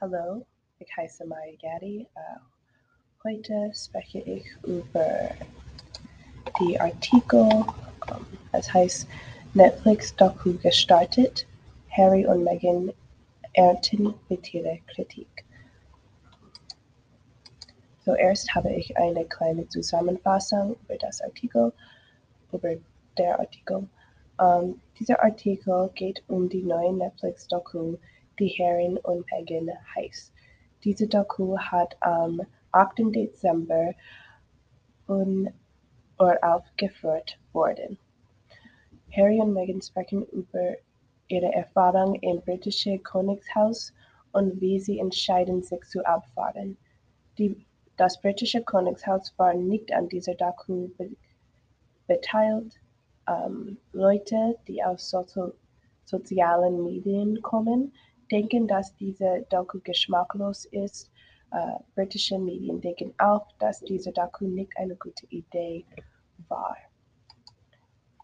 Hallo, ich heiße Maya Gaddy. Uh, heute spreche ich über die Artikel, um, es heißt Netflix-Doku gestartet, Harry und Meghan ernten bittere Kritik. Zuerst habe ich eine kleine Zusammenfassung über das Artikel, über der Artikel. Um, dieser Artikel geht um die neue Netflix-Doku die Herren und Meghan heißt. Diese Doku hat am 8. Dezember aufgeführt worden. Harry und Meghan sprechen über ihre Erfahrung im britischen Königshaus und wie sie entscheiden, sich zu abfahren. Die, das britische Königshaus war nicht an dieser Doku be beteiligt. Ähm, Leute, die aus so sozialen Medien kommen, denken, dass diese Doku geschmacklos ist. Äh, britische Medien denken auch, dass diese Doku nicht eine gute Idee war.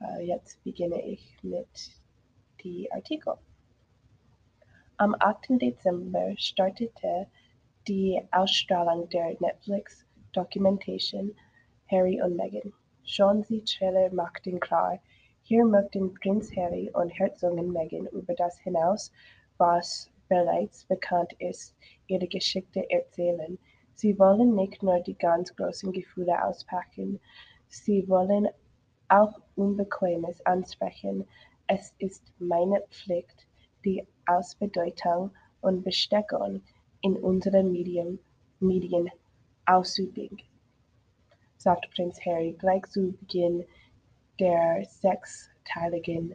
Äh, jetzt beginne ich mit die Artikel. Am 8. Dezember startete die Ausstrahlung der Netflix Dokumentation Harry und Meghan. Schon sie Trailer machten klar, hier möchten Prinz Harry und Herzogin Meghan über das hinaus was bereits bekannt ist, ihre Geschichte erzählen. Sie wollen nicht nur die ganz großen Gefühle auspacken, sie wollen auch Unbequemes ansprechen. Es ist meine Pflicht, die Ausbedeutung und Bestechung in unseren Medien, Medien auszuüben, sagt Prinz Harry gleich zu Beginn der sechsteiligen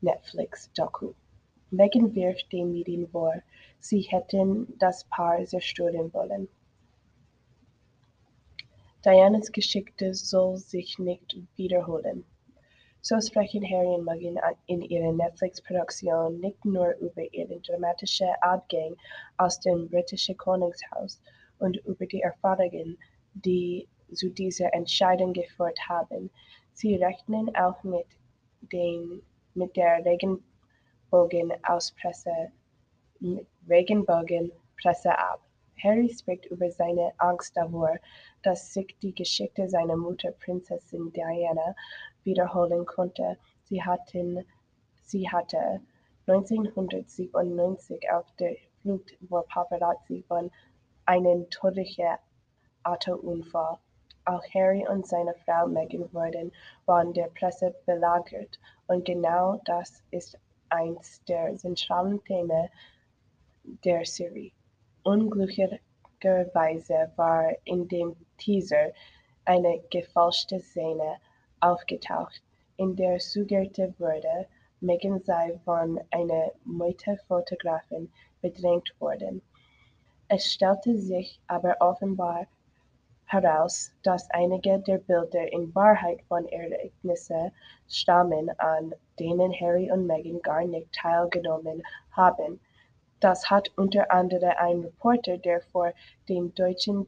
Netflix-Doku. Meghan wirft den Medien vor, sie hätten das Paar zerstören wollen. Dianas Geschichte soll sich nicht wiederholen. So sprechen Harry und Meghan in ihrer Netflix-Produktion nicht nur über ihren dramatischen Abgang aus dem britischen Königshaus und über die Erfahrungen, die zu dieser Entscheidung geführt haben. Sie rechnen auch mit, den, mit der Regen Regenbogenpresse ab. Harry spricht über seine Angst davor, dass sich die Geschichte seiner Mutter Prinzessin Diana wiederholen konnte. Sie, hatten, sie hatte 1997 auf der Flucht vor Paparazzi von einem tödlichen Autounfall. Auch Harry und seine Frau Meghan wurden von der Presse belagert und genau das ist eins der zentralen Themen der Serie. Unglücklicherweise war in dem Teaser eine gefälschte Szene aufgetaucht, in der suggeriert wurde, Meghan sei von einer Meute-Fotografin bedrängt worden. Es stellte sich aber offenbar heraus, dass einige der Bilder in Wahrheit von Ereignissen stammen, an denen Harry und Meghan gar nicht teilgenommen haben. Das hat unter anderem ein Reporter, der vor dem deutschen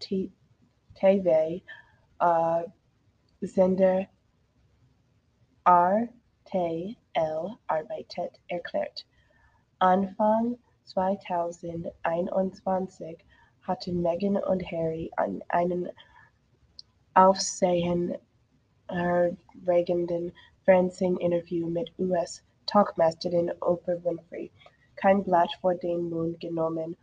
TV-Sender äh, RTL arbeitet, erklärt. Anfang 2021 hatten Meghan und Harry an einem aufsehenerregenden Fernsehinterview mit US-Talkmasterin Oprah Winfrey kein Blatt vor den Mund genommen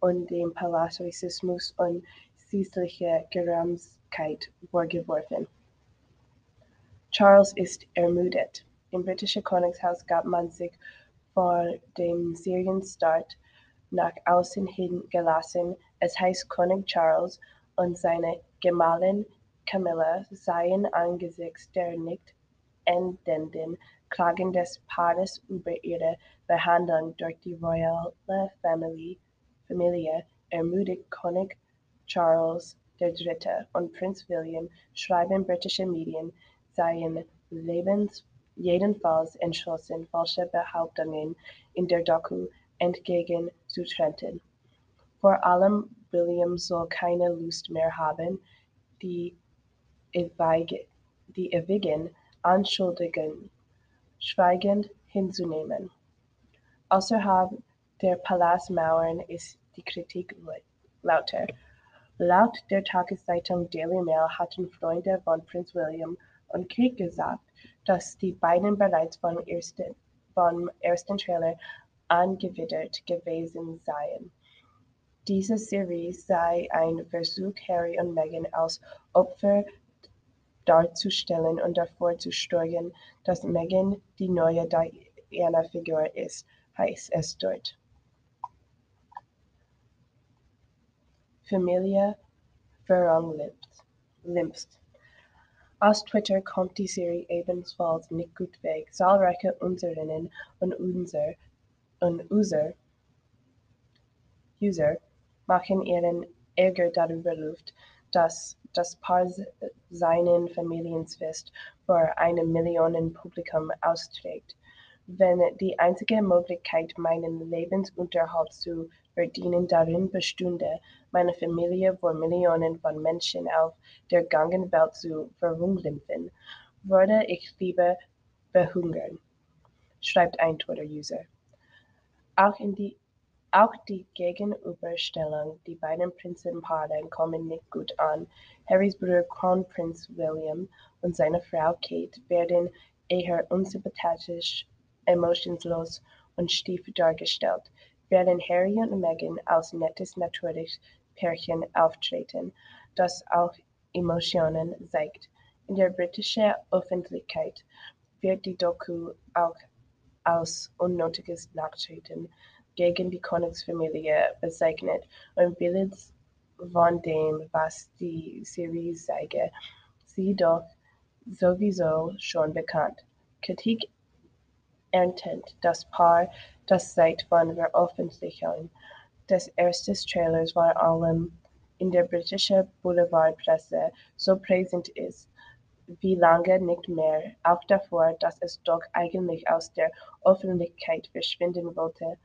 und dem Palast Rassismus und sittliche Gerahmtheit vorgeworfen. Charles ist ermüdet. Im britischen Königshaus gab man sich vor dem Serienstart nach außen hin gelassen, es heißt König Charles und seine Gemahlin Camilla seien angesichts der nicht endenden Klagen des Paares über ihre Behandlung durch die royale Familie ermutigt König Charles III. und Prinz William schreiben britische Medien, seien lebens jedenfalls entschlossen, falsche Behauptungen in der Doku entgegenzutreten. Vor allem William soll keine Lust mehr haben, die ewigen Anschuldigungen schweigend hinzunehmen. Außerhalb der Palastmauern ist die Kritik lauter. Laut der Tageszeitung Daily Mail hatten Freunde von Prinz William und Krieg gesagt, dass die beiden bereits vom ersten, vom ersten Trailer angewidert gewesen seien. Diese Serie sei ein Versuch, Harry und Meghan als Opfer darzustellen und davor zu steuern, dass Meghan die neue Diana-Figur ist, heißt es dort. Familie verunglimpft. Aus Twitter kommt die Serie ebenfalls nicht gut weg. Zahlreiche Userinnen und User, und User, User machen ihren Ärger darüber Luft, dass das Paar seinen Familienfest vor einem Millionenpublikum austrägt. Wenn die einzige Möglichkeit, meinen Lebensunterhalt zu verdienen, darin bestünde, meine Familie vor Millionen von Menschen auf der ganzen Welt zu verunglimpfen, würde ich lieber verhungern, schreibt ein Twitter-User. Auch die Gegenüberstellung, die beiden Prinzenpaare kommen nicht gut an. Harrys Bruder Kronprinz William und seine Frau Kate werden eher unsympathisch, emotionslos und stief dargestellt, während Harry und Meghan als nettes, natürliches Pärchen auftreten, das auch Emotionen zeigt. In der britischen Öffentlichkeit wird die Doku auch als unnötiges Nachtreten gegen die Königsfamilie bezeichnet und vieles von dem, was die Serie zeige, sie doch sowieso schon bekannt. Kritik erntet das Paar, das seit von Veröffentlichung des ersten Trailers vor allem in der britischen Boulevardpresse so präsent ist wie lange nicht mehr, auch davor, dass es doch eigentlich aus der Öffentlichkeit verschwinden wollte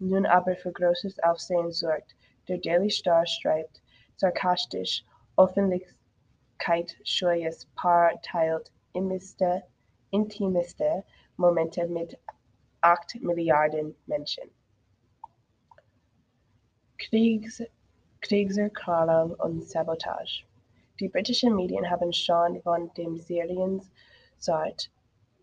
nun aber für großes Aufsehen sorgt. Der Daily Star schreibt sarkastisch, öffentlichkeitsscheues Paar teilt intimste, intimste Momente mit acht Milliarden Menschen. Kriegs, Kriegserklärung und Sabotage. Die britischen Medien haben schon von dem Seriensort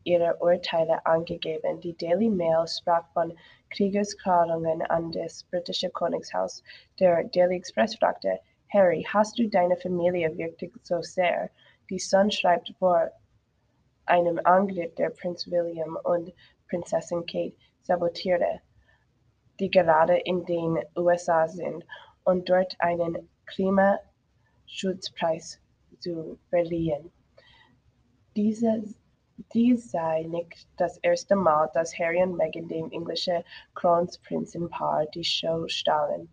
ihre Urteile angegeben. Die Daily Mail sprach von Kriegsklärungen an das britische Königshaus. Der Daily Express fragte, Harry, hast du deine Familie wirklich so sehr? Die Sun schreibt vor einem Angriff der Prinz William und Prinzessin Kate sabotierte, die gerade in den USA sind und dort einen Klimaschutzpreis zu verliehen. Diese dies sei nicht das erste Mal, dass Harry und Meghan dem englischen Kronprinzenpaar die Show stahlen.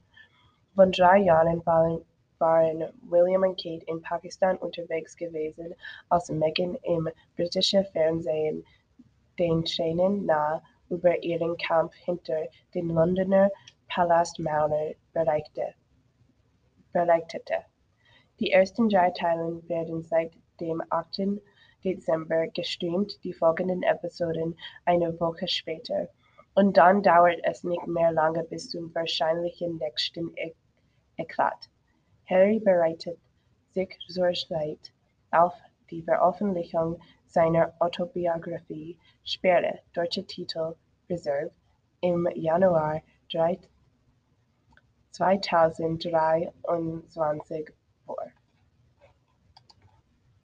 Vor drei Jahren waren, waren William und Kate in Pakistan unterwegs gewesen, als Meghan im britischen Fernsehen den Tränen nah über ihren Kampf hinter den Londoner Palastmauern berichtete. Die ersten drei Teile werden seit dem 8. Dezember gestreamt, die folgenden Episoden eine Woche später. Und dann dauert es nicht mehr lange bis zum wahrscheinlichen nächsten e Eklat. Harry bereitet sich sorglich auf die Veröffentlichung seiner Autobiografie Sperre, deutscher Titel Reserve, im Januar 2023